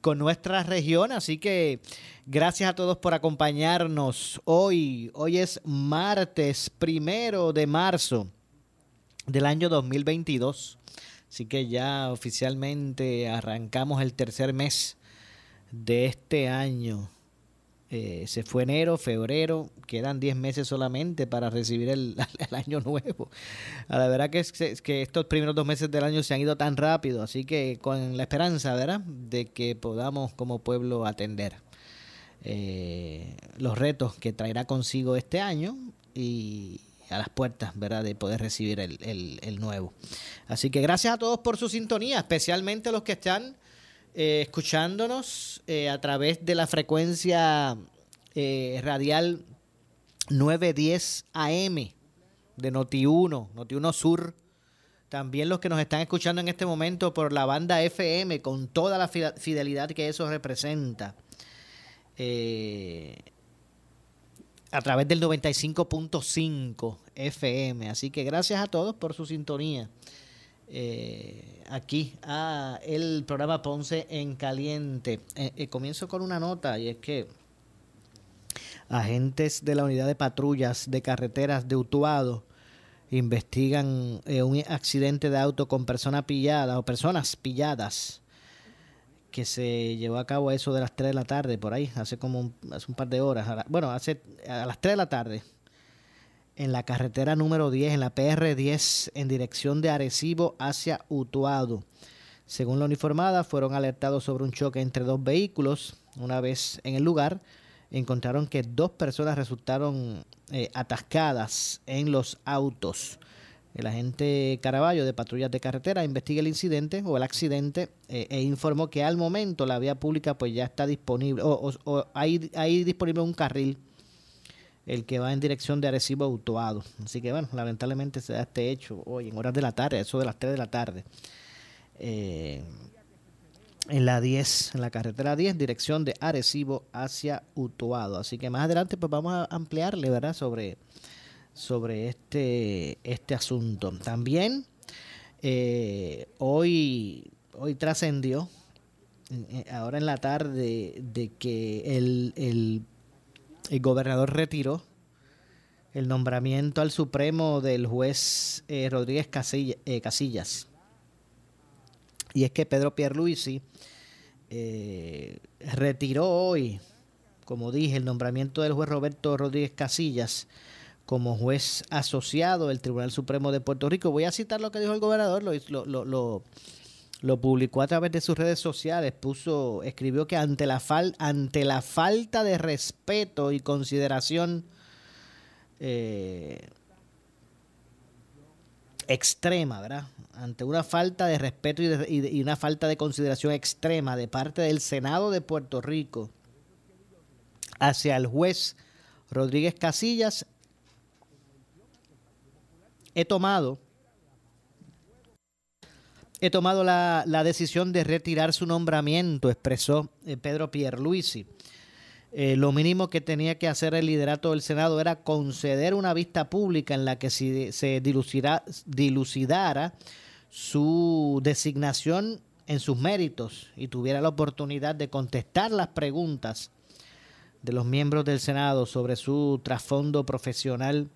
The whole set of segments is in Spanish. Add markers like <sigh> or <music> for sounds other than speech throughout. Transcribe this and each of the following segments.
con nuestra región. Así que gracias a todos por acompañarnos hoy. Hoy es martes primero de marzo del año 2022. Así que ya oficialmente arrancamos el tercer mes de este año. Eh, se fue enero, febrero, quedan 10 meses solamente para recibir el, <laughs> año nuevo. La verdad que, es, que estos primeros dos meses del año se han ido tan rápido, así que con la esperanza, ¿verdad?, de que podamos como pueblo atender eh, los retos que traerá consigo este año y, a las puertas, ¿verdad?, de poder recibir el, nuevo. Así que gracias a todos por su sintonía, especialmente los que están eh, escuchándonos eh, a través de la frecuencia eh, radial 910 AM de Noti1, Noti1 Sur. También los que nos están escuchando en este momento por la banda FM, con toda la fidelidad que eso representa. Eh, a través del 95.5 FM. Así que gracias a todos por su sintonía. Eh, aquí a el programa Ponce en Caliente. Eh, eh, comienzo con una nota y es que agentes de la unidad de patrullas de carreteras de Utuado investigan un accidente de auto con personas pilladas o personas pilladas que se llevó a cabo eso de las 3 de la tarde, por ahí, hace como un, hace un par de horas. bueno, hace a las 3 de la tarde, en la carretera número 10, en la PR10, en dirección de Arecibo hacia Utuado. Según la uniformada, fueron alertados sobre un choque entre dos vehículos. Una vez en el lugar, encontraron que dos personas resultaron eh, atascadas en los autos. El agente Caraballo de Patrullas de Carretera investiga el incidente o el accidente eh, e informó que al momento la vía pública pues ya está disponible o, hay, hay, disponible un carril el que va en dirección de Arecibo Autoado. Así que bueno, lamentablemente se da este hecho hoy en horas de la tarde, eso de las 3 de la tarde. Eh, en la 10, en la carretera 10, dirección de Arecibo hacia Utuado. Así que más adelante pues vamos a ampliarle, ¿verdad? Sobre sobre este, este asunto. También eh, hoy, hoy trascendió, eh, ahora en la tarde, de que el, el, gobernador retiró el nombramiento al Supremo del juez eh, Rodríguez Casillas. Y es que Pedro Pierluisi retiró hoy, como dije, el nombramiento del juez Roberto Rodríguez Casillas como juez asociado del Tribunal Supremo de Puerto Rico. Voy a citar lo que dijo el gobernador, lo, publicó a través de sus redes sociales, puso, escribió que ante la, fal, ante la falta de respeto y consideración eh, extrema, ¿verdad? Ante una falta de respeto y, y una falta de consideración extrema de parte del Senado de Puerto Rico hacia el juez Rodríguez Casillas, he tomado he tomado la, decisión de retirar su nombramiento, expresó eh, Pedro Pierluisi. Eh, lo mínimo que tenía que hacer el liderato del Senado era conceder una vista pública en la que se, se dilucidara su designación en sus méritos y tuviera la oportunidad de contestar las preguntas de los miembros del Senado sobre su trasfondo profesional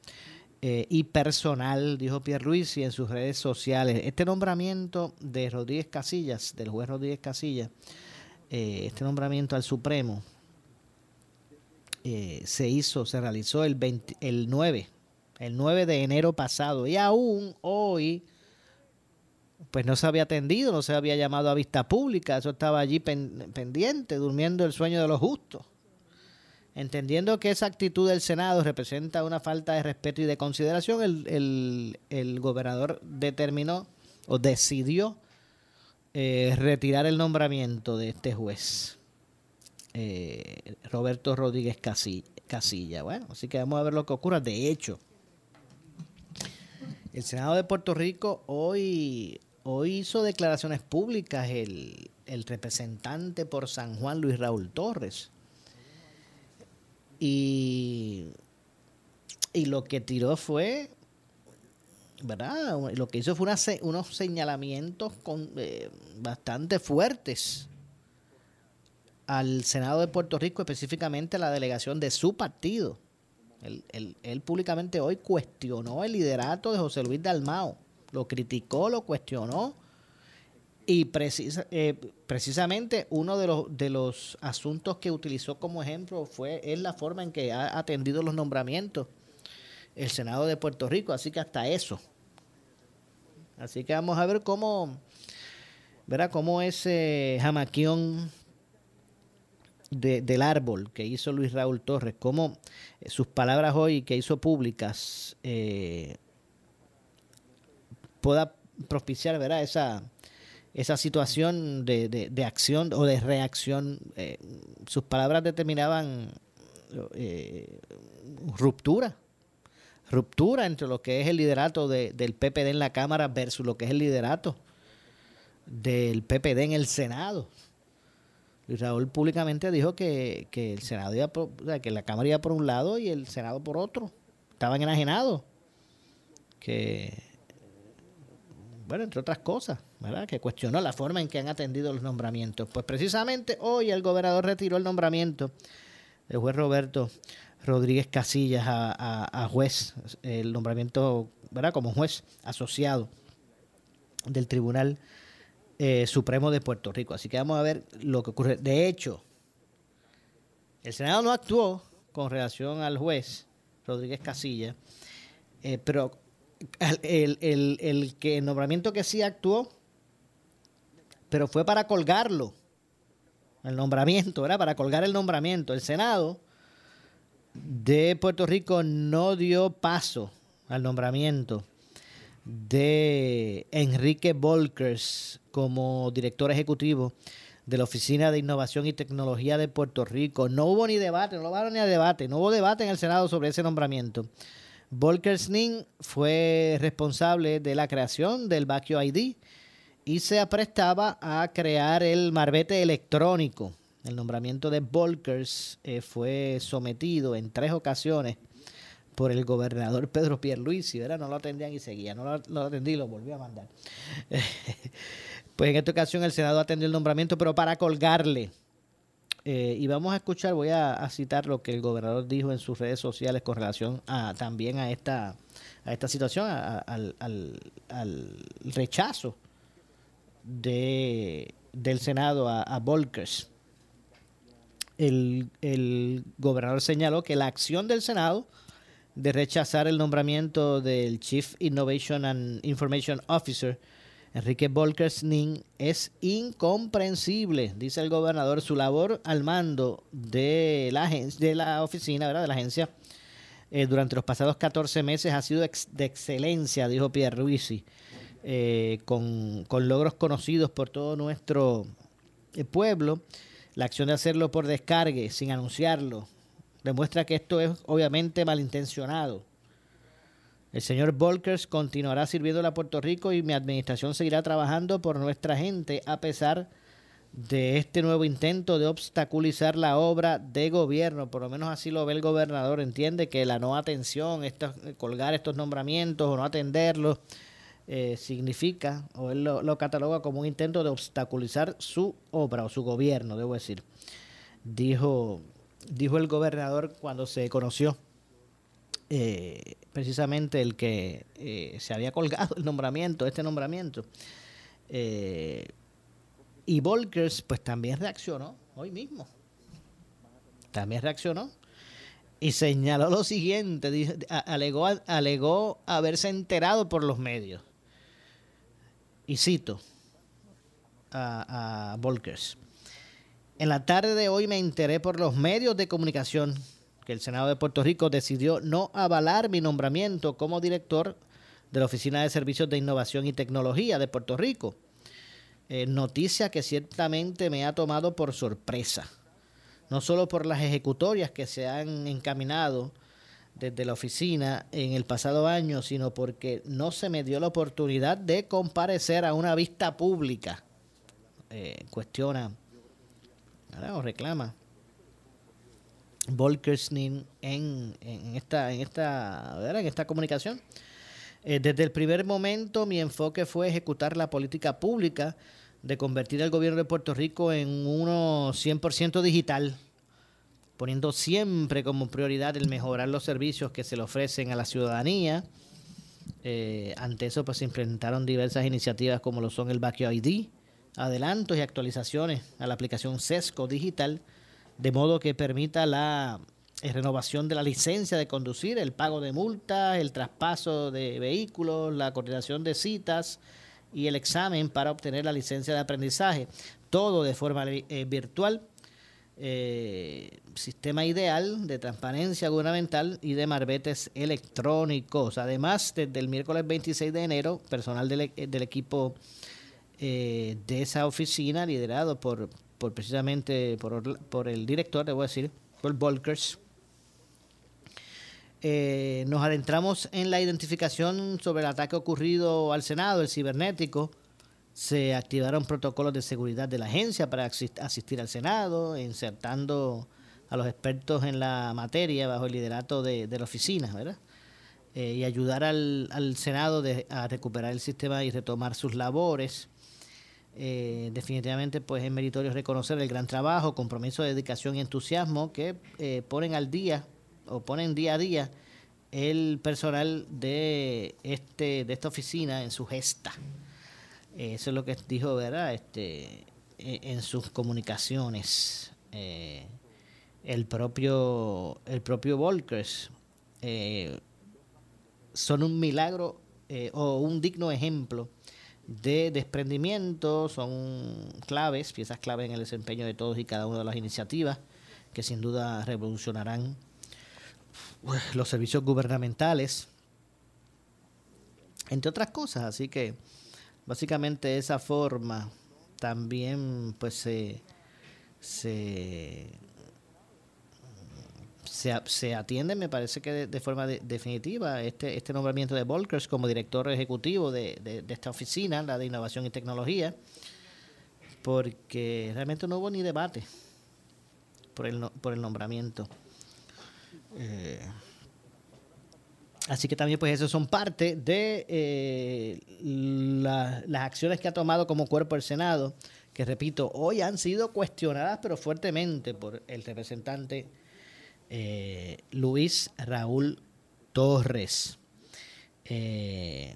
eh, y personal, dijo Pierre y en sus redes sociales. Este nombramiento de Rodríguez Casillas, del juez Rodríguez Casillas, eh, este nombramiento al Supremo, eh, se hizo, se realizó el, el 9, el 9 de enero pasado y aún hoy pues no se había atendido, no se había llamado a vista pública, eso estaba allí pendiente, durmiendo el sueño de los justos. Entendiendo que esa actitud del Senado representa una falta de respeto y de consideración, el, gobernador determinó o decidió eh, retirar el nombramiento de este juez, eh, Roberto Rodríguez Casilla. Bueno, así que vamos a ver lo que ocurra. De hecho, el Senado de Puerto Rico hoy Hoy hizo declaraciones públicas el, representante por San Juan, Luis Raúl Torres. Y, y lo que tiró fue, ¿verdad? Lo que hizo fue unos señalamientos con, eh, bastante fuertes al Senado de Puerto Rico, específicamente a la delegación de su partido. Él, él públicamente hoy cuestionó el liderato de José Luis Dalmao lo criticó, lo cuestionó y precisa, eh, precisamente uno de los, de los asuntos que utilizó como ejemplo fue es la forma en que ha atendido los nombramientos el Senado de Puerto Rico, así que hasta eso. Así que vamos a ver cómo, verá cómo ese jamaquión del árbol que hizo Luis Raúl Torres, cómo sus palabras hoy que hizo públicas eh, pueda propiciar ¿verdad? Esa, esa situación de, de, acción o de reacción. Eh, sus palabras determinaban eh, ruptura. Ruptura entre lo que es el liderato del PPD en la Cámara versus lo que es el liderato del PPD en el Senado. Luis Raúl públicamente dijo que, que el Senado iba que la Cámara iba por un lado y el Senado por otro. Estaban enajenados. Que bueno, entre otras cosas, ¿verdad? Que cuestionó la forma en que han atendido los nombramientos. Pues precisamente hoy el gobernador retiró el nombramiento del juez Roberto Rodríguez Casillas a, juez, el nombramiento, ¿verdad? Como juez asociado del Tribunal eh, Supremo de Puerto Rico. Así que vamos a ver lo que ocurre. De hecho, el Senado no actuó con relación al juez Rodríguez Casillas, eh, pero el, el, el, que el nombramiento que sí actuó, pero fue para colgarlo. El nombramiento, era para colgar el nombramiento. El Senado de Puerto Rico no dio paso al nombramiento de Enrique Volkers como director ejecutivo de la Oficina de Innovación y Tecnología de Puerto Rico. No hubo ni debate, no hubo ni debate, no hubo debate en el Senado sobre ese nombramiento. Volker Sning fue responsable de la creación del Vacue ID y se aprestaba a crear el marbete electrónico. El nombramiento de Volkers eh, fue sometido en tres ocasiones por el gobernador Pedro Pierluisi, ¿verdad? No lo atendían y seguía, no lo, lo atendí y lo volvió a mandar. <laughs> pues en esta ocasión el Senado atendió el nombramiento, pero para colgarle eh, y vamos a escuchar, voy a, citar lo que el gobernador dijo en sus redes sociales con relación a, también a esta, a esta situación, al, rechazo de, del Senado a, a Volkers. El gobernador señaló que la acción del Senado de rechazar el nombramiento del Chief Innovation and Information Officer Enrique Volkersning es incomprensible, dice el gobernador. Su labor al mando de la, de la oficina, ¿verdad? de la agencia, eh, durante los pasados 14 meses ha sido de excelencia, dijo Pierre Ruisi, eh, con, logros conocidos por todo nuestro eh, pueblo. La acción de hacerlo por descargue, sin anunciarlo, demuestra que esto es obviamente malintencionado el señor Volkers continuará sirviendo a Puerto Rico y mi administración seguirá trabajando por nuestra gente a pesar de este nuevo intento de obstaculizar la obra de gobierno. Por lo menos así lo ve el gobernador. Entiende que la no atención, colgar estos nombramientos o no atenderlos, eh, significa, o él lo, lo, cataloga como un intento de obstaculizar su obra o su gobierno, debo decir. Dijo, dijo el gobernador cuando se conoció eh, precisamente el que eh, se había colgado el nombramiento, este nombramiento. Eh, y Volkers pues también reaccionó hoy mismo. También reaccionó y señaló lo siguiente, alegó, alegó haberse enterado por los medios. Y cito a, a Volkers. En la tarde de hoy me enteré por los medios de comunicación que el Senado de Puerto Rico decidió no avalar mi nombramiento como director de la Oficina de Servicios de Innovación y Tecnología de Puerto Rico. Eh, noticia que ciertamente me ha tomado por sorpresa, no solo por las ejecutorias que se han encaminado desde la oficina en el pasado año, sino porque no se me dio la oportunidad de comparecer a una vista pública. Eh, cuestiona o reclama Volkersnin en, en, esta, en, esta, en esta comunicación. Eh, desde el primer momento mi enfoque fue ejecutar la política pública de convertir el gobierno de Puerto Rico en uno 100% digital, poniendo siempre como prioridad el mejorar los servicios que se le ofrecen a la ciudadanía. Eh, ante eso pues se implementaron diversas iniciativas como lo son el Vacío ID, adelantos y actualizaciones a la aplicación SESCO digital, de modo que permita la eh, renovación de la licencia de conducir, el pago de multas, el traspaso de vehículos, la coordinación de citas y el examen para obtener la licencia de aprendizaje, todo de forma eh, virtual. Eh, sistema ideal de transparencia gubernamental y de marbetes electrónicos. Además, desde el miércoles 26 de enero, personal del, del equipo de esa oficina, liderado por por precisamente por, por el director, debo decir, por Volkers. Eh, nos adentramos en la identificación sobre el ataque ocurrido al Senado, el cibernético. Se activaron protocolos de seguridad de la agencia para asistir al Senado, insertando a los expertos en la materia bajo el liderato de, la oficina, ¿verdad? Eh, y ayudar al, al Senado a recuperar el sistema y retomar sus labores. Eh, definitivamente pues es meritorio reconocer el gran trabajo, compromiso, dedicación y entusiasmo que eh, ponen al día o ponen día a día el personal de este de esta oficina en su gesta. eso es lo que dijo, ¿verdad? Este, e, en sus comunicaciones. Eh, el propio el propio Volkers son un milagro o un digno ejemplo de desprendimiento son claves, piezas claves en el desempeño de todos y cada una de las iniciativas que sin duda revolucionarán pues, los servicios gubernamentales, entre otras cosas. Así que básicamente de esa forma también pues se, se se, atiende, me parece que de, forma definitiva, este, este nombramiento de Volkers como director ejecutivo de, esta oficina, la de innovación y tecnología, porque realmente no hubo ni debate por el, por el nombramiento. Eh, así que también pues eso son parte de eh, las acciones que ha tomado como cuerpo el Senado, que repito, hoy han sido cuestionadas pero fuertemente por el representante eh, Luis Raúl Torres. Eh,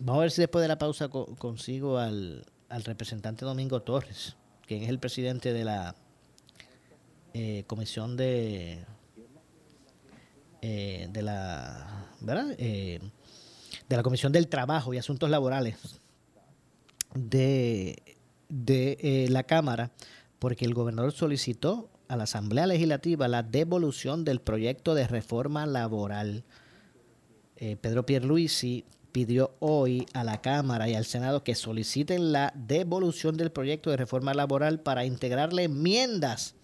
vamos a ver si después de la pausa consigo al, representante Domingo Torres, quien es el presidente de la eh, comisión de de la de la comisión del trabajo y asuntos laborales de, de la cámara porque el gobernador solicitó a la Asamblea Legislativa la devolución del proyecto de reforma laboral. Eh, Pedro Pierluisi pidió hoy a la Cámara y al Senado que soliciten la devolución del proyecto de reforma laboral para integrarle enmiendas,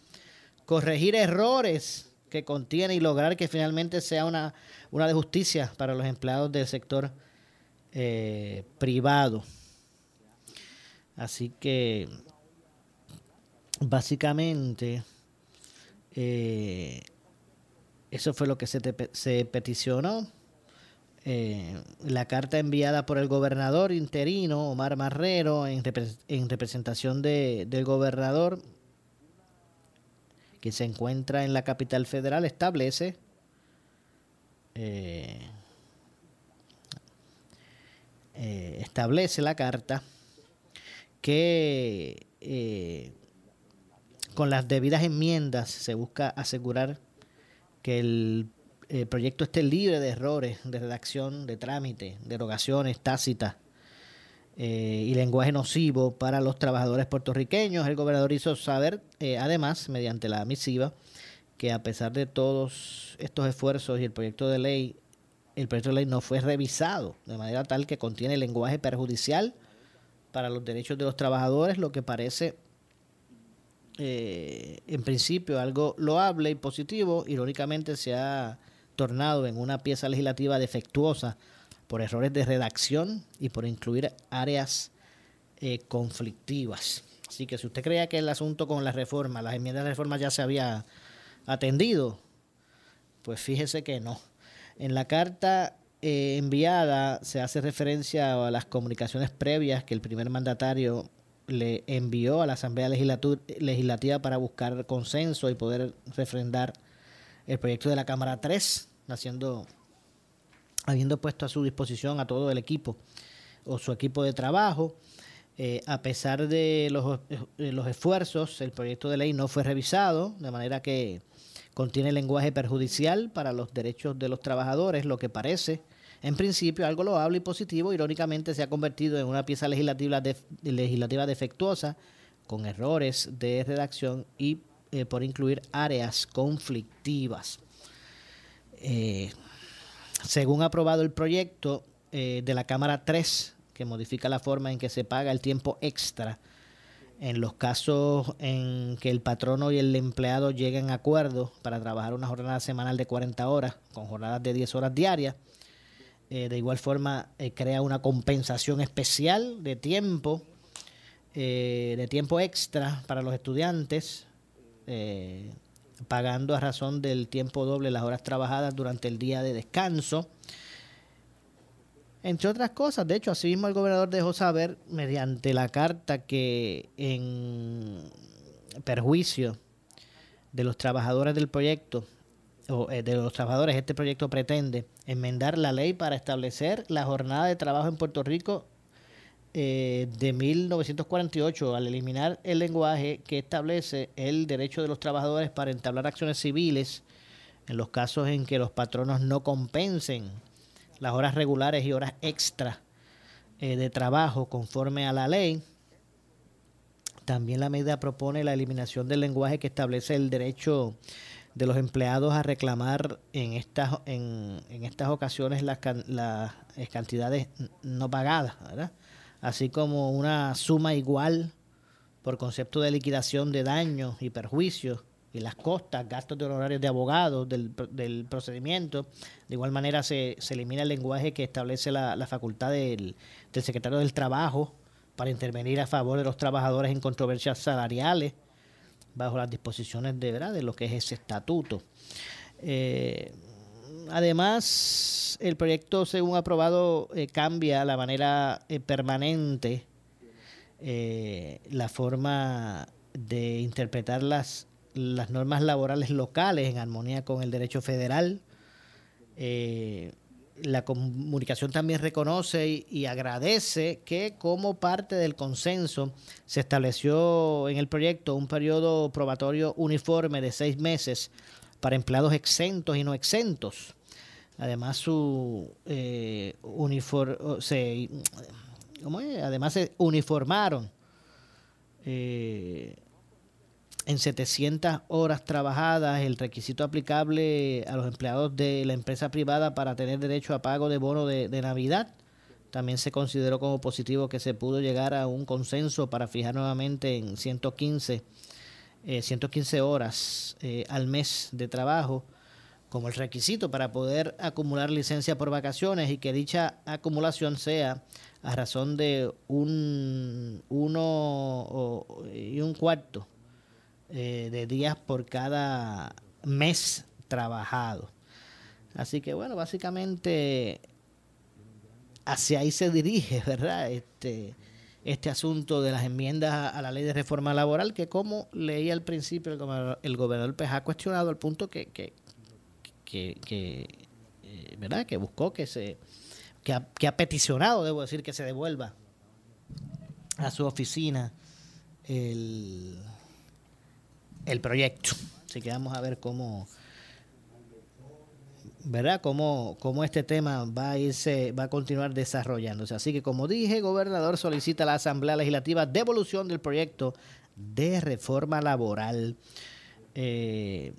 corregir errores que contiene y lograr que finalmente sea una, una de justicia para los empleados del sector eh, privado. Así que básicamente eh, eso fue lo que se, se peticionó. Eh, la carta enviada por el gobernador interino, Omar Marrero, en, representación de, del gobernador, que se encuentra en la capital federal, establece eh, establece la carta que con las debidas enmiendas se busca asegurar que el proyecto esté libre de errores de redacción, de trámite, derogaciones tácitas eh, y lenguaje nocivo para los trabajadores puertorriqueños. El gobernador hizo saber, eh, además, mediante la misiva, que a pesar de todos estos esfuerzos y el proyecto de ley, el proyecto de ley no fue revisado de manera tal que contiene lenguaje perjudicial para los derechos de los trabajadores, lo que parece eh, en principio algo loable y positivo, irónicamente se ha tornado en una pieza legislativa defectuosa por errores de redacción y por incluir áreas eh, conflictivas. Así que si usted creía que el asunto con la reforma, las enmiendas de reforma ya se había atendido, pues fíjese que no. En la carta eh, enviada se hace referencia a las comunicaciones previas que el primer mandatario le envió a la Asamblea Legislativa para buscar consenso y poder refrendar el proyecto de la Cámara 3, haciendo habiendo puesto a su disposición a todo el equipo o su equipo de trabajo. Eh, a pesar de los, eh, los, esfuerzos, el proyecto de ley no fue revisado, de manera que contiene lenguaje perjudicial para los derechos de los trabajadores, lo que parece, en principio, algo loable y positivo, irónicamente se ha convertido en una pieza legislativa, defectuosa, con errores de redacción y eh, por incluir áreas conflictivas. Eh, según ha aprobado el proyecto eh, de la Cámara 3, que modifica la forma en que se paga el tiempo extra en los casos en que el patrono y el empleado lleguen a acuerdo para trabajar una jornada semanal de 40 horas con jornadas de 10 horas diarias. Eh, de igual forma, eh, crea una compensación especial de tiempo, de tiempo extra para los estudiantes, pagando a razón del tiempo doble las horas trabajadas durante el día de descanso. Entre otras cosas, de hecho, asimismo el gobernador dejó saber mediante la carta que en perjuicio de los trabajadores del proyecto, o eh, de los trabajadores, este proyecto pretende enmendar la ley para establecer la jornada de trabajo en Puerto Rico eh, de 1948 al eliminar el lenguaje que establece el derecho de los trabajadores para entablar acciones civiles en los casos en que los patronos no compensen las horas regulares y horas extra eh, de trabajo conforme a la ley. También la medida propone la eliminación del lenguaje que establece el derecho de los empleados a reclamar en estas, en, en estas ocasiones las, las cantidades no pagadas, así como una suma igual por concepto de liquidación de daños y perjuicios y las costas, gastos de honorarios de abogados del, del procedimiento. De igual manera se, se, elimina el lenguaje que establece la, la facultad del, del, secretario del Trabajo para intervenir a favor de los trabajadores en controversias salariales bajo las disposiciones de, ¿verdad? de lo que es ese estatuto. Eh, además, el proyecto, según aprobado, eh, cambia la manera eh, permanente la forma de interpretar las, las normas laborales locales en armonía con el derecho federal. La comunicación también reconoce y, agradece que como parte del consenso se estableció en el proyecto un periodo probatorio uniforme de seis meses para empleados exentos y no exentos. Además, su eh, se, Además, se uniformaron eh, en 700 horas trabajadas el requisito aplicable a los empleados de la empresa privada para tener derecho a pago de bono de, Navidad. También se consideró como positivo que se pudo llegar a un consenso para fijar nuevamente en 115 115 eh, horas eh, al mes de trabajo como el requisito para poder acumular licencia por vacaciones y que dicha acumulación sea a razón de un uno y un cuarto eh, de días por cada mes trabajado. Así que bueno, básicamente hacia ahí se dirige, <laughs> ¿verdad? Este, este asunto de las enmiendas a la ley de reforma laboral, que como leí al principio, el gobernador, pues ha cuestionado al punto que, que, que, eh, ¿verdad? que buscó que se, que ha, que ha peticionado, debo decir, que se devuelva a su oficina el, el proyecto. Así que vamos a ver cómo, ¿verdad? Cómo, cómo este tema va a irse, va a continuar desarrollándose. Así que, como dije, gobernador solicita a la Asamblea Legislativa devolución del proyecto de reforma laboral. Eh,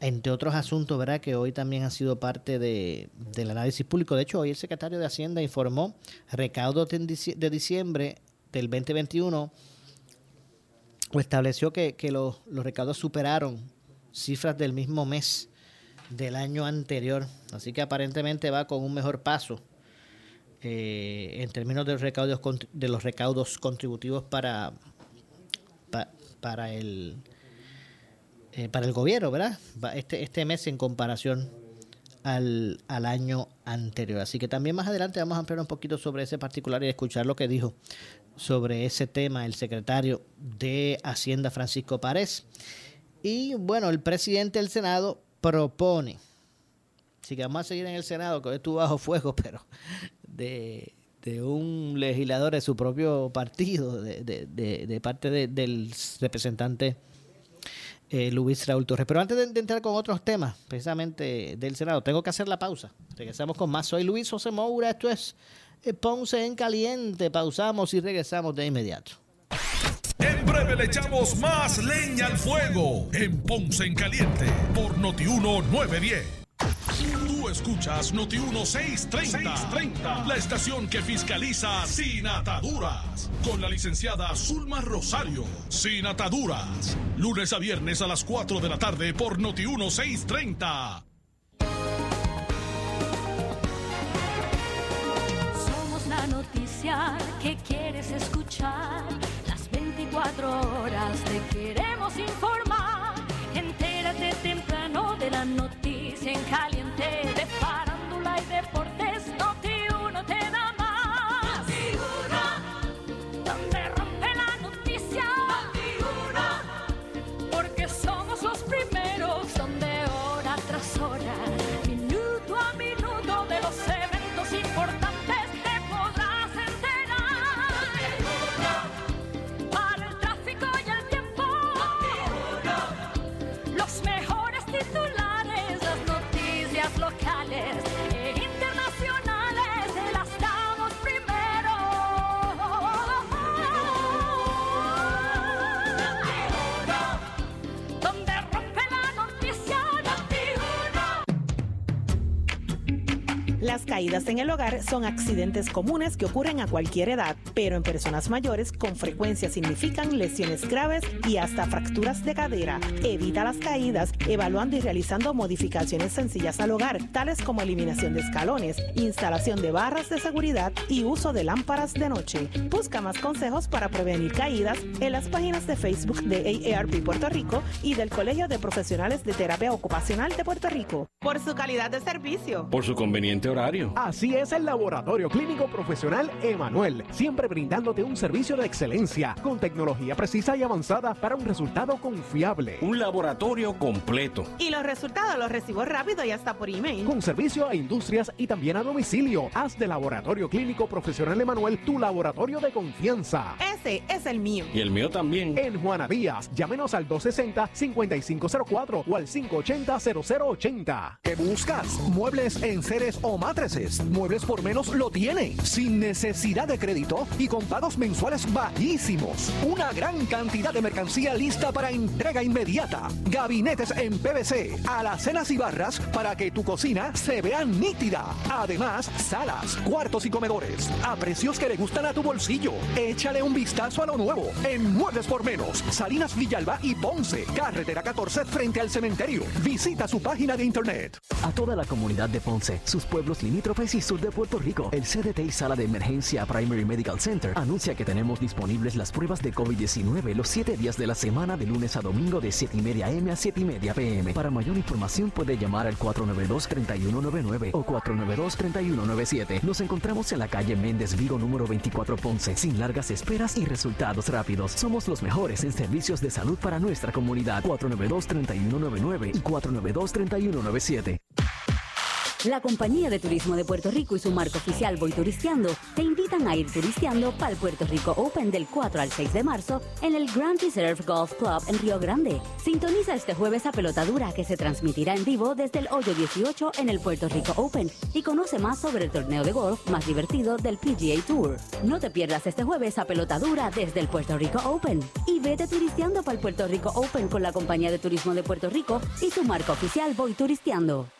entre otros asuntos, ¿verdad? Que hoy también ha sido parte de, del análisis público. De hecho, hoy el secretario de Hacienda informó recaudos de diciembre del 2021 o estableció que, los, los recaudos superaron cifras del mismo mes del año anterior. Así que aparentemente va con un mejor paso eh, en términos de los recaudos, de los recaudos contributivos para, para, el, eh, para el gobierno, ¿verdad? Este, este mes en comparación al, al, año anterior. Así que también más adelante vamos a ampliar un poquito sobre ese particular y escuchar lo que dijo sobre ese tema el secretario de Hacienda Francisco Párez. Y bueno, el presidente del Senado propone, así que vamos a seguir en el Senado, que hoy estuvo bajo fuego, <laughs> pero de, un legislador de su propio partido, de, parte del representante eh, Luis Raúl Torres. Pero antes de, entrar con otros temas, precisamente del Senado, tengo que hacer la pausa. Regresamos con más. Soy Luis José Moura, esto es Ponce en Caliente. Pausamos y regresamos de inmediato. En breve le echamos más leña al fuego en Ponce en Caliente por Notiuno 910. Tú escuchas Noti 1630, la estación que fiscaliza sin ataduras, con la licenciada Zulma Rosario. Sin ataduras, lunes a viernes a las 4 de la tarde por Noti 1630. Noticia que quieres escuchar Cuatro horas te queremos informar. Entérate Caídas en el hogar son accidentes comunes que ocurren a cualquier edad, pero en personas mayores con frecuencia significan lesiones graves y hasta fracturas de cadera. Evita las caídas evaluando y realizando modificaciones sencillas al hogar, tales como eliminación de escalones, instalación de barras de seguridad y uso de lámparas de noche. Busca más consejos para prevenir caídas en las páginas de Facebook de AARP Puerto Rico y del Colegio de Profesionales de Terapia Ocupacional de Puerto Rico. Por su calidad de servicio. Por su conveniente horario Así es el Laboratorio Clínico Profesional Emanuel, siempre brindándote un servicio de excelencia, con tecnología precisa y avanzada para un resultado confiable. Un laboratorio completo. Y los resultados los recibo rápido y hasta por email. Con servicio a industrias y también a domicilio. Haz de Laboratorio Clínico Profesional Emanuel tu laboratorio de confianza. Ese es el mío. Y el mío también. En Juana Díaz, llámenos al 260-5504 o al 580-0080. ¿Qué buscas? Muebles en seres o más Muebles por menos lo tiene, sin necesidad de crédito y con pagos mensuales bajísimos. Una gran cantidad de mercancía lista para entrega inmediata. Gabinetes en PVC, alacenas y barras para que tu cocina se vea nítida. Además, salas, cuartos y comedores a precios que le gustan a tu bolsillo. Échale un vistazo a lo nuevo en Muebles por menos, Salinas Villalba y Ponce, carretera 14 frente al cementerio. Visita su página de internet. A toda la comunidad de Ponce, sus pueblos limítrofes y sur de Puerto Rico. El CDT y Sala de Emergencia Primary Medical Center anuncia que tenemos disponibles las pruebas de COVID-19 los 7 días de la semana de lunes a domingo de 7 y media M a 7 y media PM. Para mayor información puede llamar al 492-3199 o 492-3197. Nos encontramos en la calle Méndez Vigo número 24 Ponce, sin largas esperas y resultados rápidos. Somos los mejores en servicios de salud para nuestra comunidad. 492-3199 y 492-3197. La Compañía de Turismo de Puerto Rico y su marco oficial Voy Turisteando te invita invitan a ir turisteando para el Puerto Rico Open del 4 al 6 de marzo en el Grand Reserve Golf Club en Río Grande. Sintoniza este jueves a pelota dura que se transmitirá en vivo desde el hoyo 18 en el Puerto Rico Open y conoce más sobre el torneo de golf más divertido del PGA Tour. No te pierdas este jueves a pelota dura desde el Puerto Rico Open y vete turisteando para el Puerto Rico Open con la compañía de turismo de Puerto Rico y su marca oficial Voy Turisteando.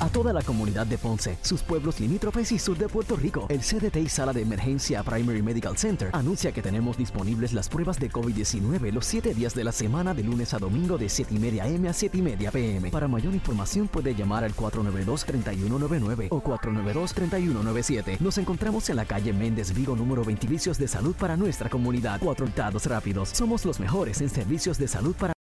A toda la comunidad de Ponce, sus pueblos limítrofes y sur de Puerto Rico, el CDT Sala de Emergencia Primary Medical Center anuncia que tenemos disponibles las pruebas de COVID-19 los 7 días de la semana de lunes a domingo de 7 y media M a 7 y media PM. Para mayor información puede llamar al 492-3199 o 492-3197. Nos encontramos en la calle Méndez Vigo número 20 Servicios de Salud para nuestra comunidad. Cuatro rápidos. Somos los mejores en servicios de salud para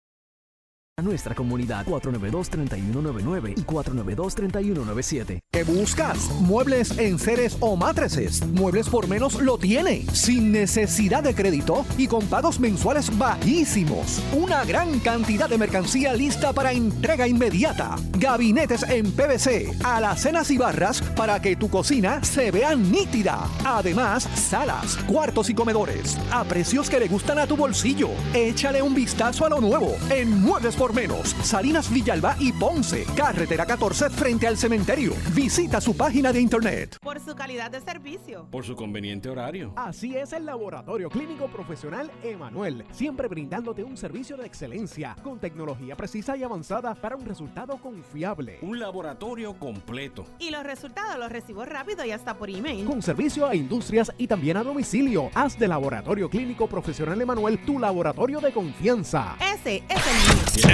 nuestra comunidad 492-3199 y 492-3197. ¿Qué buscas? Muebles en seres o matrices. Muebles por menos lo tiene, sin necesidad de crédito y con pagos mensuales bajísimos. Una gran cantidad de mercancía lista para entrega inmediata. Gabinetes en PVC, alacenas y barras para que tu cocina se vea nítida. Además, salas, cuartos y comedores a precios que le gustan a tu bolsillo. Échale un vistazo a lo nuevo en Muebles por menos. Salinas Villalba y Ponce. Carretera 14 frente al cementerio. Visita su página de internet. Por su calidad de servicio. Por su conveniente horario. Así es el Laboratorio Clínico Profesional Emanuel, siempre brindándote un servicio de excelencia con tecnología precisa y avanzada para un resultado confiable. Un laboratorio completo. Y los resultados los recibo rápido y hasta por email. Con servicio a industrias y también a domicilio. Haz de Laboratorio Clínico Profesional Emanuel tu laboratorio de confianza. Ese es el mío.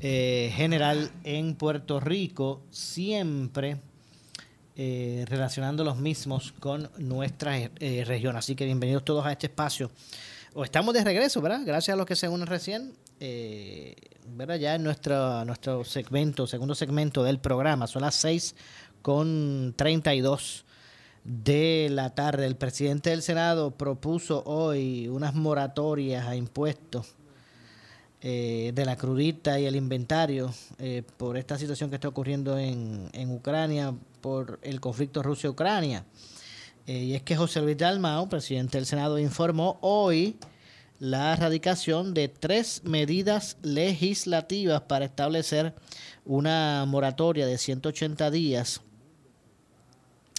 eh, general en Puerto Rico, siempre eh, relacionando los mismos con nuestra eh, región. Así que bienvenidos todos a este espacio. Estamos de regreso, ¿verdad? Gracias a los que se unen recién. Eh, ¿verdad? Ya en nuestro, nuestro segmento, segundo segmento del programa, son las 6 con 32 de la tarde. El presidente del Senado propuso hoy unas moratorias a impuestos eh, de la crudita y el inventario eh, por esta situación que está ocurriendo en, en Ucrania, por el conflicto Rusia-Ucrania. Eh, y es que José Luis Dalmao, presidente del Senado, informó hoy la erradicación de tres medidas legislativas para establecer una moratoria de 180 días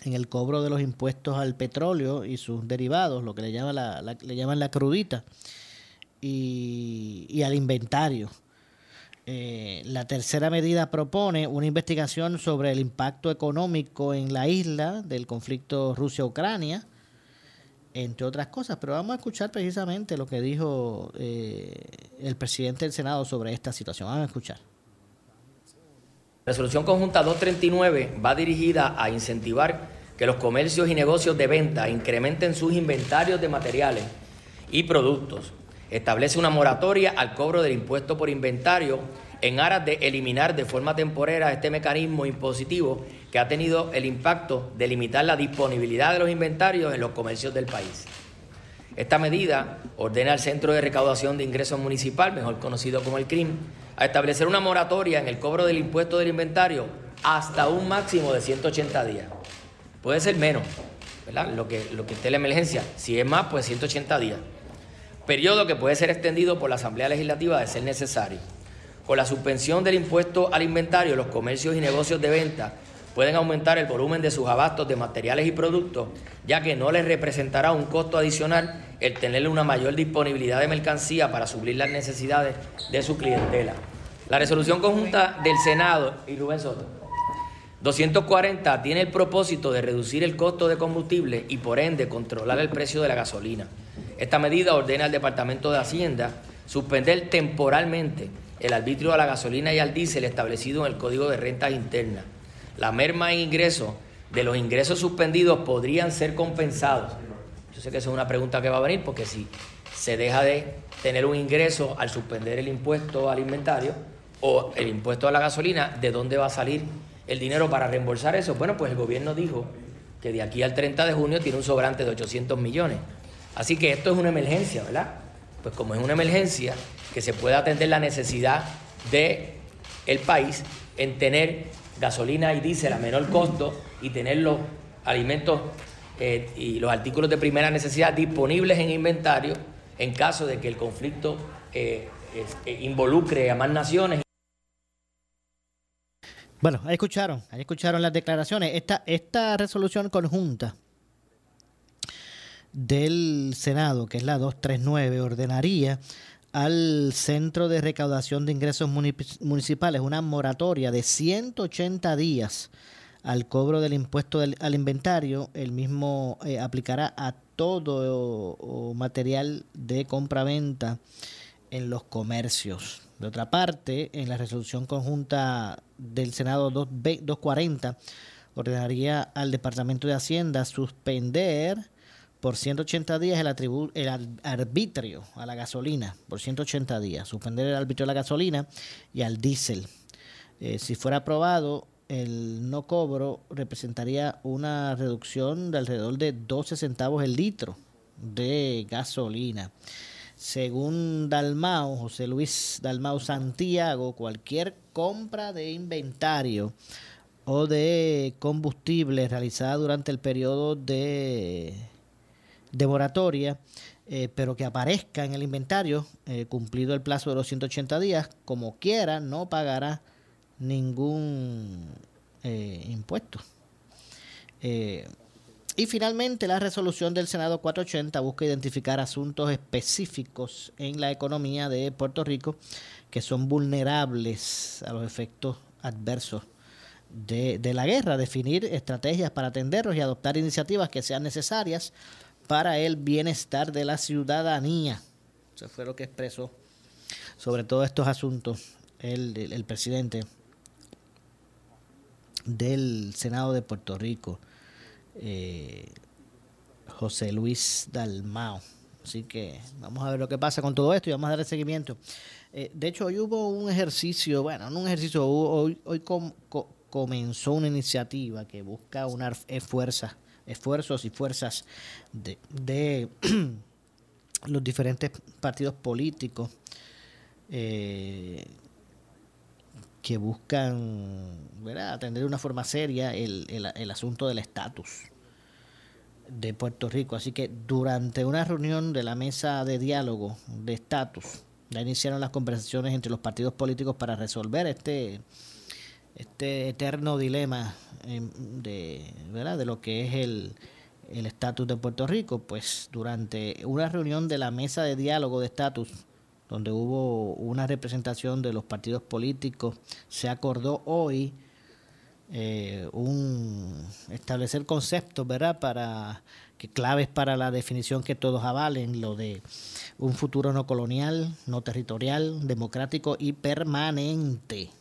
en el cobro de los impuestos al petróleo y sus derivados, lo que le, llama la, la- le llaman la crudita, y, al inventario. Eh, la tercera medida propone una investigación sobre el impacto económico en la isla del conflicto Rusia-Ucrania, entre otras cosas. Pero vamos a escuchar precisamente lo que dijo eh, el presidente del Senado sobre esta situación. Vamos a escuchar. Resolución conjunta 239 va dirigida a incentivar que los comercios y negocios de venta incrementen sus inventarios de materiales y productos. Establece una moratoria al cobro del impuesto por inventario en aras de eliminar de forma temporera este mecanismo impositivo que ha tenido el impacto de limitar la disponibilidad de los inventarios en los comercios del país. Esta medida ordena al Centro de Recaudación de Ingresos Municipal, mejor conocido como el CRIM, a establecer una moratoria en el cobro del impuesto del inventario hasta un máximo de 180 días. Puede ser menos, ¿verdad? Lo que, lo que esté la emergencia. Si es más, pues 180 días. Periodo que puede ser extendido por la Asamblea Legislativa de ser necesario. Con la suspensión del impuesto al inventario, los comercios y negocios de venta pueden aumentar el volumen de sus abastos de materiales y productos, ya que no les representará un costo adicional el tener una mayor disponibilidad de mercancía para suplir las necesidades de su clientela. La resolución conjunta del Senado y Rubén Soto 240 tiene el propósito de reducir el costo de combustible y por ende controlar el precio de la gasolina. Esta medida ordena al Departamento de Hacienda suspender temporalmente el arbitrio a la gasolina y al diésel establecido en el Código de Rentas Internas. La merma en ingresos de los ingresos suspendidos podrían ser compensados. Yo sé que esa es una pregunta que va a venir porque si se deja de tener un ingreso al suspender el impuesto al inventario o el impuesto a la gasolina, ¿de dónde va a salir el dinero para reembolsar eso? Bueno, pues el gobierno dijo que de aquí al 30 de junio tiene un sobrante de 800 millones. Así que esto es una emergencia, ¿verdad? Pues como es una emergencia, que se pueda atender la necesidad del el país en tener gasolina y diésel a menor costo y tener los alimentos eh, y los artículos de primera necesidad disponibles en inventario en caso de que el conflicto eh, eh, involucre a más naciones. Bueno, ahí escucharon, ahí escucharon las declaraciones. Esta, esta resolución conjunta del Senado, que es la 239, ordenaría al Centro de Recaudación de Ingresos Municipales una moratoria de 180 días al cobro del impuesto al inventario. El mismo eh, aplicará a todo material de compra-venta en los comercios. De otra parte, en la resolución conjunta del Senado 240, ordenaría al Departamento de Hacienda suspender por 180 días el, el arbitrio a la gasolina, por 180 días, suspender el arbitrio a la gasolina y al diésel. Eh, si fuera aprobado, el no cobro representaría una reducción de alrededor de 12 centavos el litro de gasolina. Según Dalmau, José Luis Dalmau Santiago, cualquier compra de inventario o de combustible realizada durante el periodo de de moratoria, eh, pero que aparezca en el inventario, eh, cumplido el plazo de los 180 días, como quiera, no pagará ningún eh, impuesto. y finalmente, la resolución del Senado 480 busca identificar asuntos específicos en la economía de Puerto Rico que son vulnerables a los efectos adversos de, de, la guerra, definir estrategias para atenderlos y adoptar iniciativas que sean necesarias para el bienestar de la ciudadanía. Eso fue lo que expresó sobre todos estos asuntos el, presidente del Senado de Puerto Rico, eh, José Luis Dalmao. Así que vamos a ver lo que pasa con todo esto y vamos a darle seguimiento. Eh, de hecho, hoy hubo un ejercicio, bueno, no un ejercicio, hoy, hoy comenzó una iniciativa que busca unar fuerzas esfuerzos y fuerzas de, <clears throat> los diferentes partidos políticos eh, que buscan atender de una forma seria el, el asunto del estatus de Puerto Rico. Así que durante una reunión de la mesa de diálogo de estatus, ya iniciaron las conversaciones entre los partidos políticos para resolver este este eterno dilema em, de, ¿verdad? de lo que es el estatus de Puerto Rico, pues durante una reunión de la mesa de diálogo de estatus, donde hubo una representación de los partidos políticos, se acordó hoy eh, un establecer conceptos, ¿verdad? Para que claves para la definición que todos avalen, lo de un futuro no colonial, no territorial, democrático y permanente.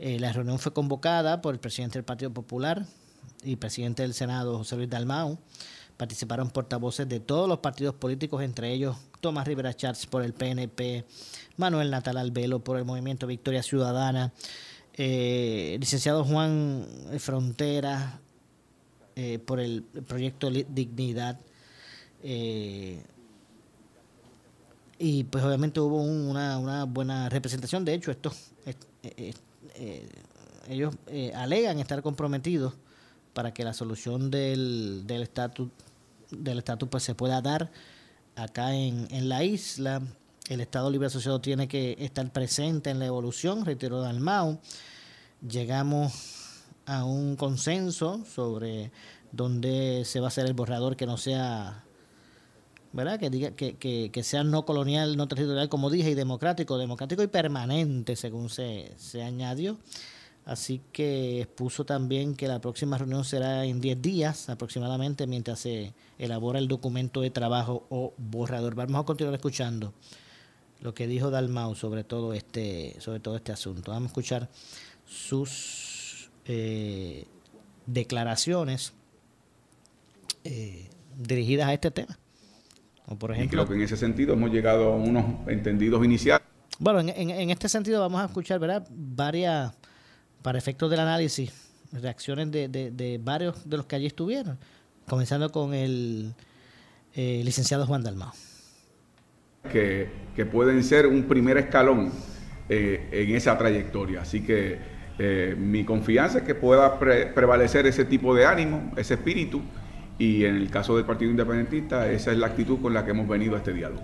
Eh, la reunión fue convocada por el presidente del Partido Popular y presidente del Senado, José Luis Dalmau. Participaron portavoces de todos los partidos políticos, entre ellos Tomás Rivera Chats por el PNP, Manuel Natal Albelo por el Movimiento Victoria Ciudadana, eh, licenciado Juan Frontera eh, por el proyecto Dignidad. y pues obviamente hubo una, una, buena representación. De hecho, esto, eh, ellos eh, alegan estar comprometidos para que la solución del estatus del estatus pues se pueda dar acá en, en la isla. El Estado Libre Asociado tiene que estar presente en la evolución, reitero Dalmau. Llegamos a un consenso sobre dónde se va a hacer el borrador que no sea, ¿verdad? Que diga que, que, sea no colonial, no territorial, como dije, y democrático, democrático y permanente, según se, se añadió. Así que expuso también que la próxima reunión será en 10 días aproximadamente mientras se elabora el documento de trabajo o borrador. Vamos a continuar escuchando lo que dijo Dalmau sobre todo este, sobre todo este asunto. Vamos a escuchar sus eh, declaraciones eh, dirigidas a este tema. Por ejemplo, y creo que en ese sentido hemos llegado a unos entendidos iniciales. Bueno, en, en, este sentido vamos a escuchar ¿verdad? varias, para efectos del análisis, reacciones de, de, de varios de los que allí estuvieron, comenzando con el eh, licenciado Juan Dalmao que, pueden ser un primer escalón eh, en esa trayectoria. Así que eh, mi confianza es que pueda prevalecer ese tipo de ánimo, ese espíritu, y en el caso del Partido Independentista, esa es la actitud con la que hemos venido a este diálogo.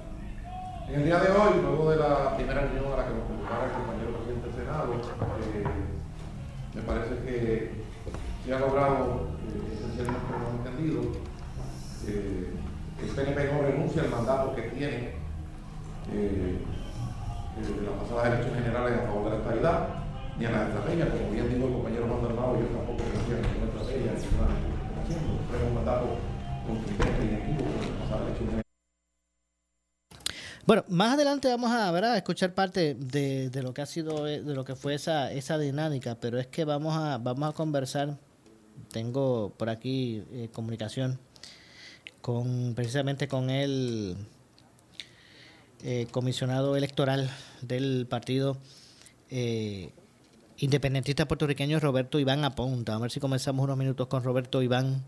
En el día de hoy, luego de la primera reunión a la que nos convocaba el compañero presidente del Senado, eh, me parece que se ha logrado, esencialmente como hemos entendido, el PNP no renuncia al mandato que tiene eh, eh, las pasadas elecciones generales a favor de la estabilidad, ni a la estrategia, como bien dijo el compañero Juan Armado, yo tampoco en ninguna estrategia, ninguna bueno, más adelante vamos a, a escuchar parte de, lo que ha sido, eh, de lo que fue esa, esa dinámica, pero es que vamos a, vamos a conversar. Tengo por aquí eh, comunicación con precisamente con el eh, comisionado electoral del partido independentista puertorriqueño Roberto Iván Aponta. A ver si comenzamos unos minutos con Roberto Iván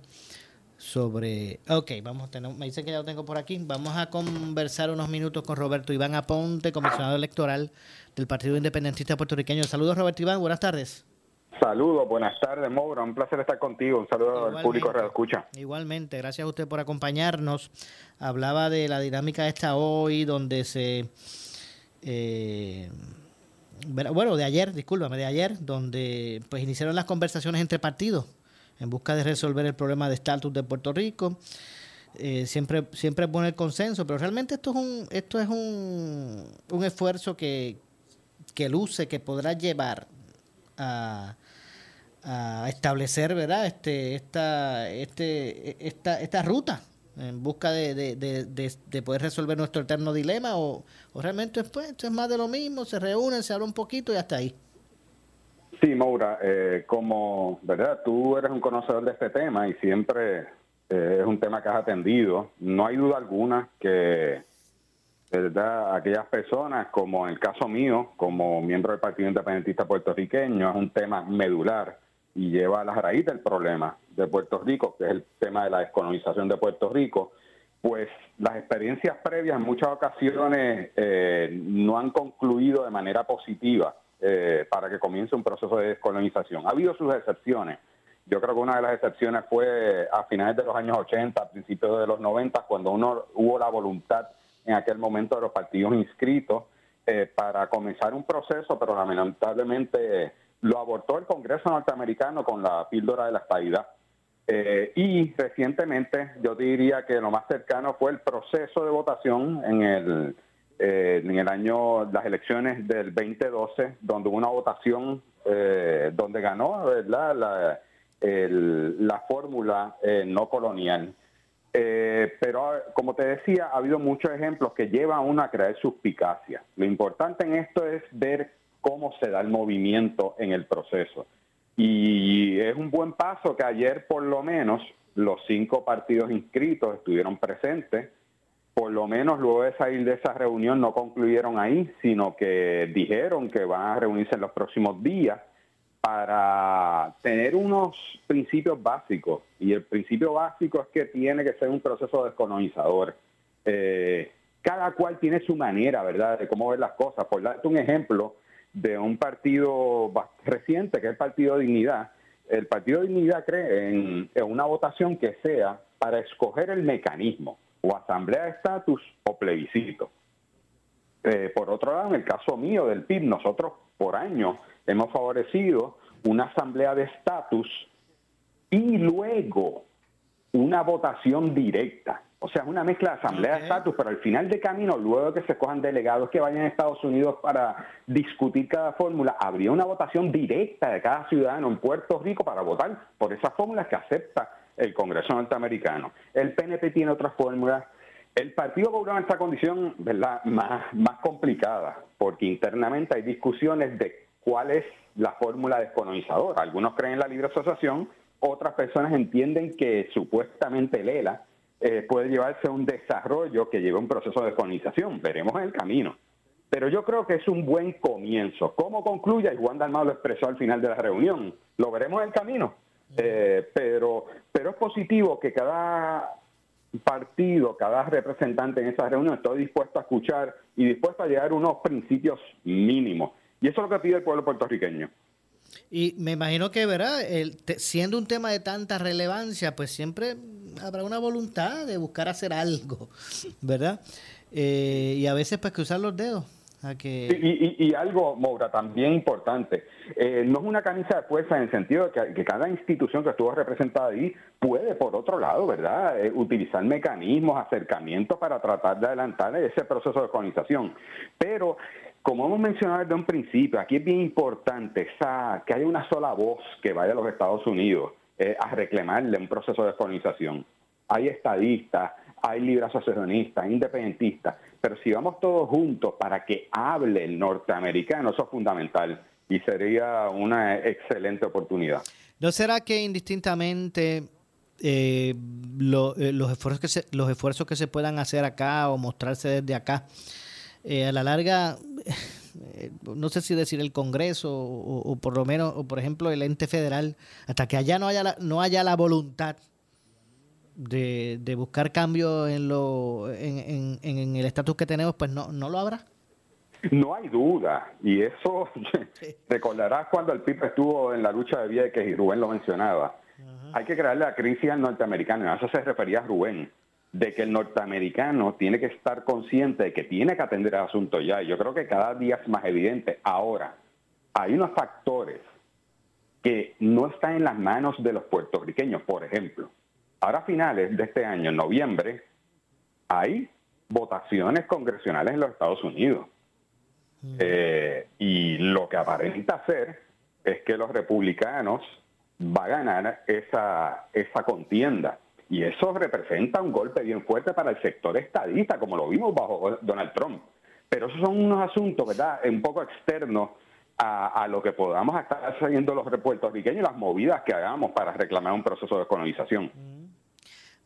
sobre... Ok, vamos a tener, me dicen que ya lo tengo por aquí. Vamos a conversar unos minutos con Roberto Iván Aponte, comisionado electoral del Partido Independentista Puertorriqueño. Saludos Roberto Iván, buenas tardes. Saludos, buenas tardes, Mauro. Un placer estar contigo. Un saludo al público de Escucha. Igualmente, gracias a usted por acompañarnos. Hablaba de la dinámica esta hoy, donde se. Eh, bueno, de ayer, discúlpame, de ayer, donde pues iniciaron las conversaciones entre partidos en busca de resolver el problema de estatus de Puerto Rico. Eh, siempre siempre bueno el consenso, pero realmente esto es un esto es un, un esfuerzo que, que luce que podrá llevar a, a establecer, ¿verdad? Este, esta, este, esta, esta ruta en busca de, de, poder resolver nuestro eterno dilema o, realmente pues, esto es más de lo mismo, se reúnen, se habla un poquito y hasta ahí. Sí, Maura, eh, como, ¿verdad? Tú eres un conocedor de este tema y siempre eh, es un tema que has atendido. No hay duda alguna que, ¿verdad? Aquellas personas, como en el caso mío, como miembro del Partido Independentista Puertorriqueño, es un tema medular y lleva a la raíz del problema de Puerto Rico, que es el tema de la descolonización de Puerto Rico, pues las experiencias previas en muchas ocasiones eh, no han concluido de manera positiva eh, para que comience un proceso de descolonización. Ha habido sus excepciones. Yo creo que una de las excepciones fue a finales de los años 80, a principios de los 90, cuando uno hubo la voluntad en aquel momento de los partidos inscritos eh, para comenzar un proceso, pero lamentablemente lo abortó el Congreso norteamericano con la píldora de la estabilidad. Eh, y recientemente yo diría que lo más cercano fue el proceso de votación en el, eh, en el año, las elecciones del 2012, donde hubo una votación eh, donde ganó ¿verdad? la, la fórmula no colonial. pero como te decía, ha habido muchos ejemplos que llevan a uno a crear suspicacia. Lo importante en esto es ver cómo se da el movimiento en el proceso. Y es un buen paso que ayer por lo menos los cinco partidos inscritos estuvieron presentes. Por lo menos luego de salir de esa reunión no concluyeron ahí, sino que dijeron que van a reunirse en los próximos días para tener unos principios básicos. Y el principio básico es que tiene que ser un proceso descolonizador. Eh, cada cual tiene su manera, ¿verdad?, de cómo ver las cosas. Por darte un ejemplo, de un partido reciente, que es el Partido Dignidad, el Partido Dignidad cree en, una votación que sea para escoger el mecanismo, o asamblea de estatus o plebiscito. Eh, por otro lado, en el caso mío del PIB, nosotros por año hemos favorecido una asamblea de estatus y luego una votación directa. O sea, es una mezcla de asamblea de estatus, pero al final de camino, luego de que se cojan delegados que vayan a Estados Unidos para discutir cada fórmula, habría una votación directa de cada ciudadano en Puerto Rico para votar por esas fórmulas que acepta el Congreso norteamericano. El PNP tiene otras fórmulas. El Partido Popular en esta condición ¿verdad? Más, más complicada, porque internamente hay discusiones de cuál es la fórmula descolonizadora. Algunos creen en la libre asociación, otras personas entienden que supuestamente Lela eh, puede llevarse a un desarrollo que lleve a un proceso de descolonización. Veremos en el camino. Pero yo creo que es un buen comienzo. ¿Cómo concluya? Y Juan Dalmado lo expresó al final de la reunión. Lo veremos en el camino. Eh, pero, pero es positivo que cada partido, cada representante en esa reunión esté dispuesto a escuchar y dispuesto a llegar a unos principios mínimos. Y eso es lo que pide el pueblo puertorriqueño. Y me imagino que, ¿verdad? El, siendo un tema de tanta relevancia, pues siempre habrá una voluntad de buscar hacer algo, ¿verdad? Eh, y a veces pues cruzar los dedos. A que... y, algo, Moura, también importante, eh, no es una camisa de fuerza en el sentido de que, cada institución que estuvo representada ahí puede, por otro lado, ¿verdad?, eh, utilizar mecanismos, acercamientos para tratar de adelantar ese proceso de colonización. Pero como hemos mencionado desde un principio, aquí es bien importante que haya una sola voz que vaya a los Estados Unidos eh, a reclamarle un proceso de colonización. Hay estadistas, hay libre asociacionistas, independentistas, pero si vamos todos juntos para que hable el norteamericano, eso es fundamental y sería una excelente oportunidad. ¿No será que indistintamente eh, eh, los, esfuerzos que se, los esfuerzos que se puedan hacer acá o mostrarse desde acá eh, a la larga, eh, no sé si decir el Congreso o, por lo menos, o por ejemplo, el ente federal, hasta que allá no haya la, no haya la voluntad de, buscar cambio en, lo, en, en, el estatus que tenemos, pues no, no lo habrá. No hay duda, y eso <laughs> recordarás cuando el PIB estuvo en la lucha de Vieques y Rubén lo mencionaba. Hay que crearle la crisis al norteamericano, a eso se refería Rubén de que el norteamericano tiene que estar consciente de que tiene que atender el asunto ya. Y yo creo que cada día es más evidente. Ahora, hay unos factores que no están en las manos de los puertorriqueños. Por ejemplo, ahora a finales de este año, en noviembre, hay votaciones congresionales en los Estados Unidos. Mm. Eh, y lo que aparenta ser es que los republicanos va a ganar esa, esa contienda. Y eso representa un golpe bien fuerte para el sector estadista, como lo vimos bajo Donald Trump. Pero esos son unos asuntos, ¿verdad?, un poco externos a, lo que podamos estar haciendo los puertorriqueños y las movidas que hagamos para reclamar un proceso de colonización.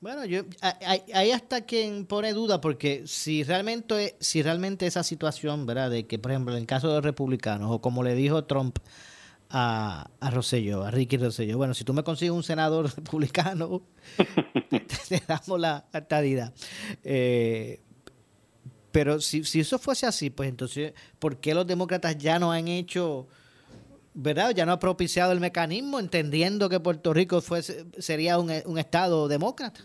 Bueno, yo hay, hasta quien pone duda porque si realmente si realmente esa situación, ¿verdad? De que por ejemplo en el caso de republicanos o como le dijo Trump a, a Rosselló, a Ricky Rosselló. Bueno, si tú me consigues un senador <laughs> republicano, <laughs> te, damos la estadidad. Eh, pero si, si eso fuese así, pues entonces, ¿por qué los demócratas ya no han hecho, verdad? Ya no han propiciado el mecanismo, entendiendo que Puerto Rico fuese, sería un, un Estado demócrata.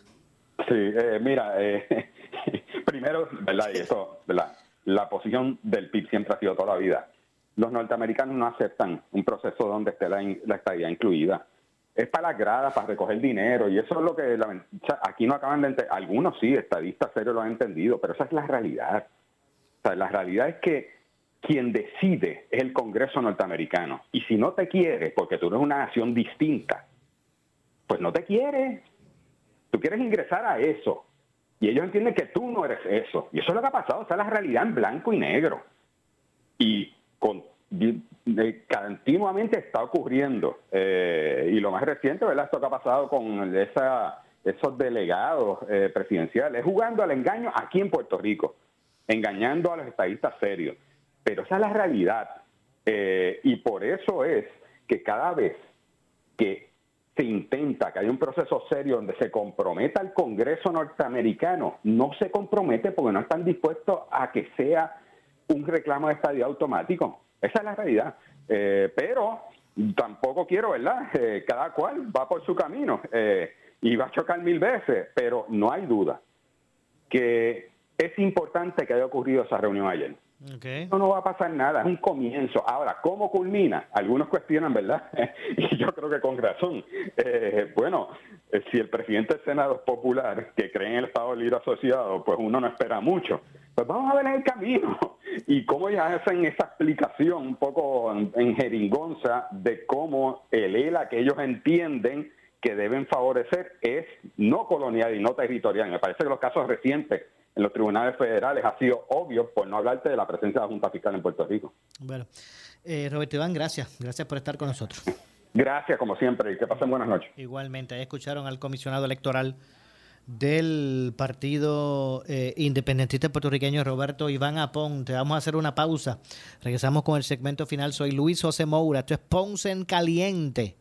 Sí, eh, mira, eh, <laughs> primero, ¿verdad? Y eso, ¿verdad? La posición del PIB siempre ha sido toda la vida los norteamericanos no aceptan un proceso donde esté la, estadía incluida. Es para las gradas, para recoger dinero, y eso es lo que aquí no acaban de entender. Algunos sí, estadistas serios lo han entendido, pero esa es la realidad. La realidad es que quien decide es el Congreso norteamericano. Y si no te quiere, porque tú eres una nación distinta, pues no te quiere. Tú quieres ingresar a eso. Y ellos entienden que tú no eres eso. Y eso es lo que ha pasado. O sea, la realidad en blanco y negro. Y continuamente está ocurriendo. Eh, y lo más reciente, ¿verdad? Esto que ha pasado con esos delegados eh, presidenciales, jugando al engaño aquí en Puerto Rico, engañando a los estadistas serios. Pero esa es la realidad. Eh, y por eso es que cada vez que se intenta que haya un proceso serio donde se comprometa el Congreso norteamericano, no se compromete porque no están dispuestos a que sea un reclamo de estadio automático. Esa es la realidad. Eh, pero tampoco quiero, ¿verdad? Eh, cada cual va por su camino eh, y va a chocar mil veces, pero no hay duda que es importante que haya ocurrido esa reunión ayer. No, no va a pasar nada, es un comienzo. Ahora, ¿cómo culmina? Algunos cuestionan, ¿verdad? <laughs> y yo creo que con razón. Eh, bueno, eh, si el presidente del Senado es popular, que cree en el Estado Libre Asociado, pues uno no espera mucho. Pues vamos a ver en el camino. <laughs> Y cómo ya hacen esa explicación un poco en, jeringonza de cómo el ELA que ellos entienden que deben favorecer es no colonial y no territorial. Me parece que los casos recientes en los tribunales federales ha sido obvio, por no hablarte de la presencia de la Junta Fiscal en Puerto Rico. Bueno, eh, Roberto Iván, gracias. Gracias por estar con nosotros. Gracias, como siempre, y que pasen buenas noches. Igualmente, ahí escucharon al comisionado electoral del Partido eh, Independentista Puertorriqueño Roberto Iván Aponte. Vamos a hacer una pausa. Regresamos con el segmento final. Soy Luis José Moura. Esto es Ponce en Caliente.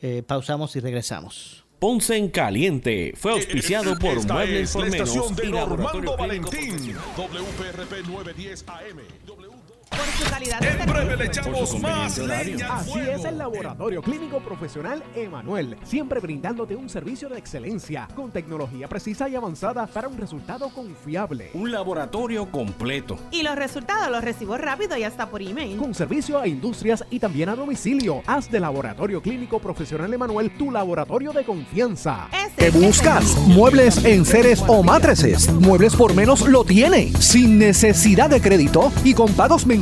Eh, pausamos y regresamos. Ponce en Caliente fue auspiciado por Esta Muebles es por la Menos y Laboratorio Valentín, WPRP 910 AM. Por su calidad de En breve le echamos más leña al Así fuego. es el Laboratorio Clínico Profesional Emanuel, siempre brindándote un servicio de excelencia con tecnología precisa y avanzada para un resultado confiable. Un laboratorio completo. Y los resultados los recibo rápido y hasta por email. Con servicio a industrias y también a domicilio. Haz de Laboratorio Clínico Profesional Emanuel tu laboratorio de confianza. Ese ¿Qué buscas? ¿Muebles en seres o matrices? Muebles por menos lo tiene, sin necesidad de crédito y con pagos mensuales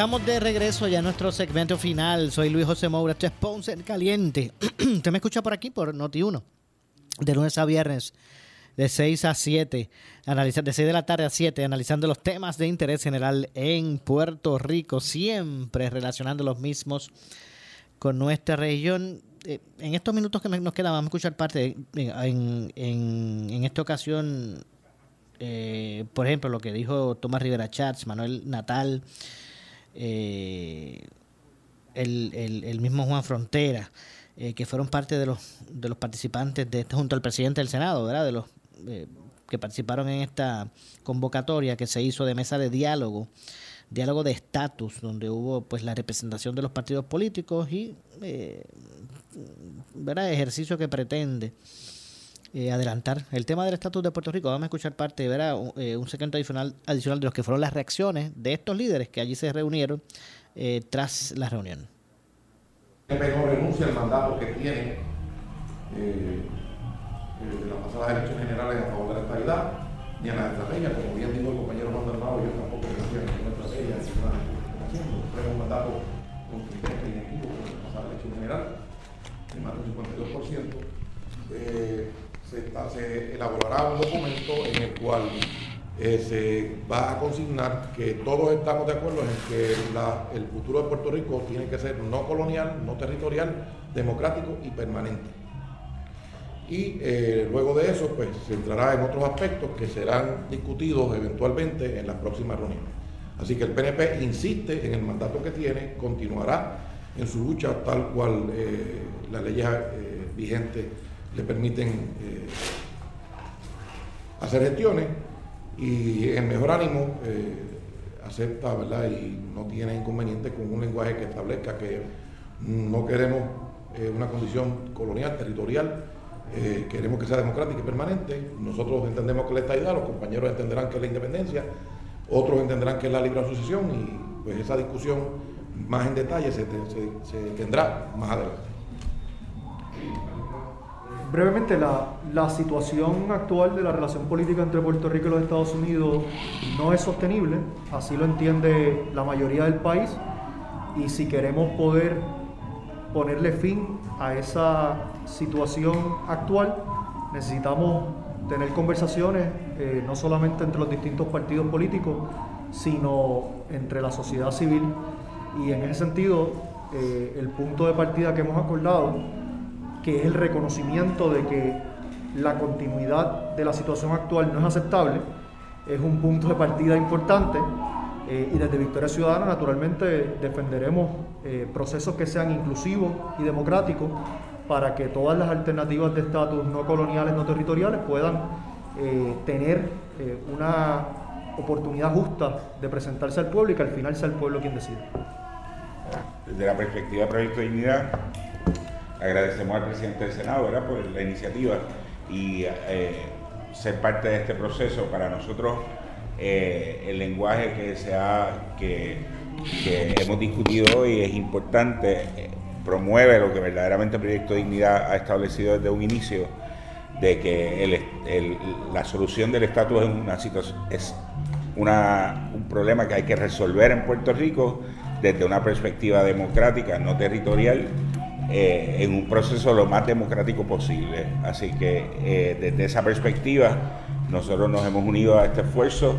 Estamos de regreso ya en nuestro segmento final. Soy Luis José Moura, esto es Ponce en Caliente. <clears throat> Usted me escucha por aquí por Noti1, de lunes a viernes, de 6 a 7, analiza- de 6 de la tarde a 7, analizando los temas de interés general en Puerto Rico, siempre relacionando los mismos con nuestra región. Eh, en estos minutos que nos quedan, vamos a escuchar parte, de- en, en- en esta ocasión, eh, por ejemplo, lo que dijo Tomás Rivera Chats, Manuel Natal, eh, el, el- mismo Juan Frontera, eh, que fueron parte de los, de los participantes de este, junto al presidente del Senado, ¿verdad? De los eh, que participaron en esta convocatoria que se hizo de mesa de diálogo, diálogo de estatus, donde hubo pues la representación de los partidos políticos y eh, ¿verdad? ejercicio que pretende eh, adelantar el tema del estatus de Puerto Rico. Vamos a escuchar parte, ¿verdad? Un, eh, un segmento adicional, adicional de los que fueron las reacciones de estos líderes que allí se reunieron eh, tras la reunión. El no renuncia al mandato que tiene eh, eh, de las pasadas elecciones generales a favor de la estabilidad, ni a las estrategias, como bien dijo el compañero Dalmao, yo tampoco renuncia a ninguna estrategia, ni nada que estamos haciendo. Un mandato consistente y efectivo con la pasada elección general, de más del 52%. Eh, se, elaborará un documento en el cual eh, se va a consignar que todos estamos de acuerdo en que el futuro de Puerto Rico tiene que ser no colonial, no territorial, democrático y permanente. Y eh, luego de eso, pues se entrará en otros aspectos que serán discutidos eventualmente en las próximas reuniones. Así que el PNP insiste en el mandato que tiene, continuará en su lucha tal cual eh, las leyes eh, vigentes le permiten eh, hacer gestiones y en mejor ánimo eh, acepta ¿verdad? y no tiene inconveniente con un lenguaje que establezca que no queremos eh, una condición colonial, territorial, queremos que sea democrática y permanente. Nosotros entendemos que es la estabilidad, los compañeros entenderán que es la independencia, otros entenderán que es la libre asociación y pues esa discusión más en detalle se tendrá más adelante. Brevemente, la, la, situación actual de la relación política entre Puerto Rico y los Estados Unidos no es sostenible, así lo entiende la mayoría del país, y si queremos poder ponerle fin a esa situación actual, necesitamos tener conversaciones eh, no solamente entre los distintos partidos políticos, sino entre la sociedad civil. Y en ese sentido, eh, el punto de partida que hemos acordado, que es el reconocimiento de que la continuidad de la situación actual no es aceptable, es un punto de partida importante eh, y desde Victoria Ciudadana naturalmente defenderemos eh, procesos que sean inclusivos y democráticos para que todas las alternativas de estatus no coloniales, no territoriales puedan eh, tener una oportunidad justa de presentarse al pueblo y que al final sea el pueblo quien decida. Desde la perspectiva de Proyecto de Dignidad, agradecemos al presidente del Senado por la iniciativa y ser parte de este proceso. Para nosotros eh, el lenguaje que, se ha, que, hemos discutido hoy es importante, eh, promueve lo que verdaderamente el Proyecto Dignidad ha establecido desde un inicio, de que la solución del estatus es, una situación, es un problema que hay que resolver en Puerto Rico desde una perspectiva democrática, no territorial, eh, en un proceso lo más democrático posible. Así que desde esa perspectiva nosotros nos hemos unido a este esfuerzo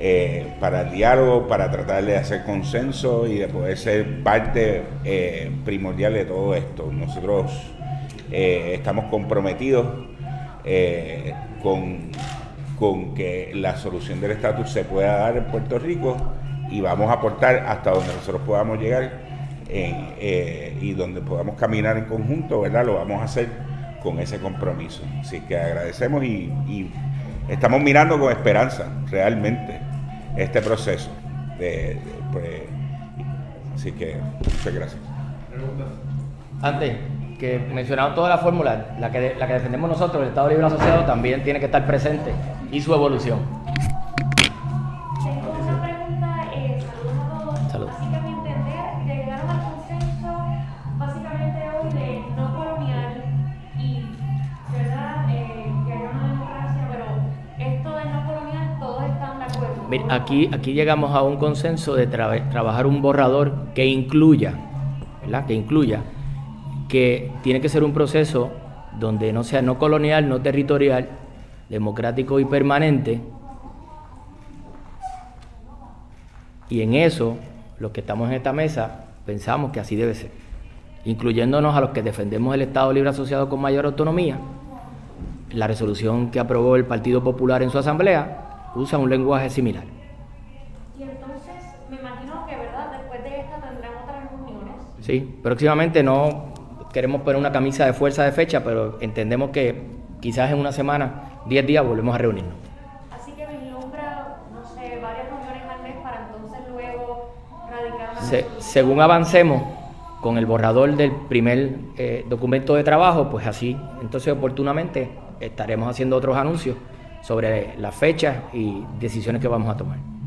eh, para el diálogo, para tratar de hacer consenso y de poder ser parte eh, primordial de todo esto. Nosotros eh, estamos comprometidos con, con que la solución del estatus se pueda dar en Puerto Rico y vamos a aportar hasta donde nosotros podamos llegar y donde podamos caminar en conjunto, ¿verdad? Lo vamos a hacer con ese compromiso. Así que agradecemos y estamos mirando con esperanza realmente este proceso. Pues, así que muchas gracias. Antes, que mencionado toda la fórmula, la que, la que defendemos nosotros, el Estado Libre Asociado, también tiene que estar presente y su evolución. Aquí, llegamos a un consenso de trabajar un borrador que incluya, ¿verdad? Que incluya, que tiene que ser un proceso donde no sea no colonial, no territorial, democrático y permanente. Y en eso, los que estamos en esta mesa, pensamos que así debe ser, incluyéndonos a los que defendemos el Estado Libre Asociado con mayor autonomía. La resolución que aprobó el Partido Popular en su asamblea usa un lenguaje similar. Y entonces, me imagino que, ¿verdad? Después de esta tendrán otras reuniones. Sí, próximamente no queremos poner una camisa de fuerza de fecha, pero entendemos que quizás en una semana, 10 días, volvemos a reunirnos. Así que vislumbra, no sé, varias reuniones al mes para entonces luego radicar. Se, según avancemos con el borrador del primer eh, documento de trabajo, pues así, entonces oportunamente estaremos haciendo otros anuncios sobre las fechas y decisiones que vamos a tomar.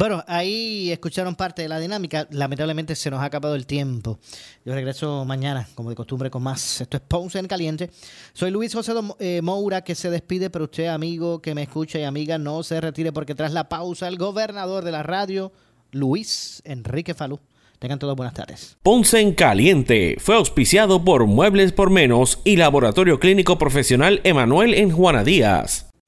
Bueno, ahí escucharon parte de la dinámica. Lamentablemente se nos ha acabado el tiempo. Yo regreso mañana, como de costumbre, con más. Esto es Ponce en Caliente. Soy Luis José eh, Moura, que se despide, pero usted, amigo que me escucha y amiga, no se retire porque tras la pausa, el gobernador de la radio, Luis Enrique Falú, Tengan todos buenas tardes. Ponce en Caliente fue auspiciado por Muebles por Menos y Laboratorio Clínico Profesional Emanuel en Juana Díaz.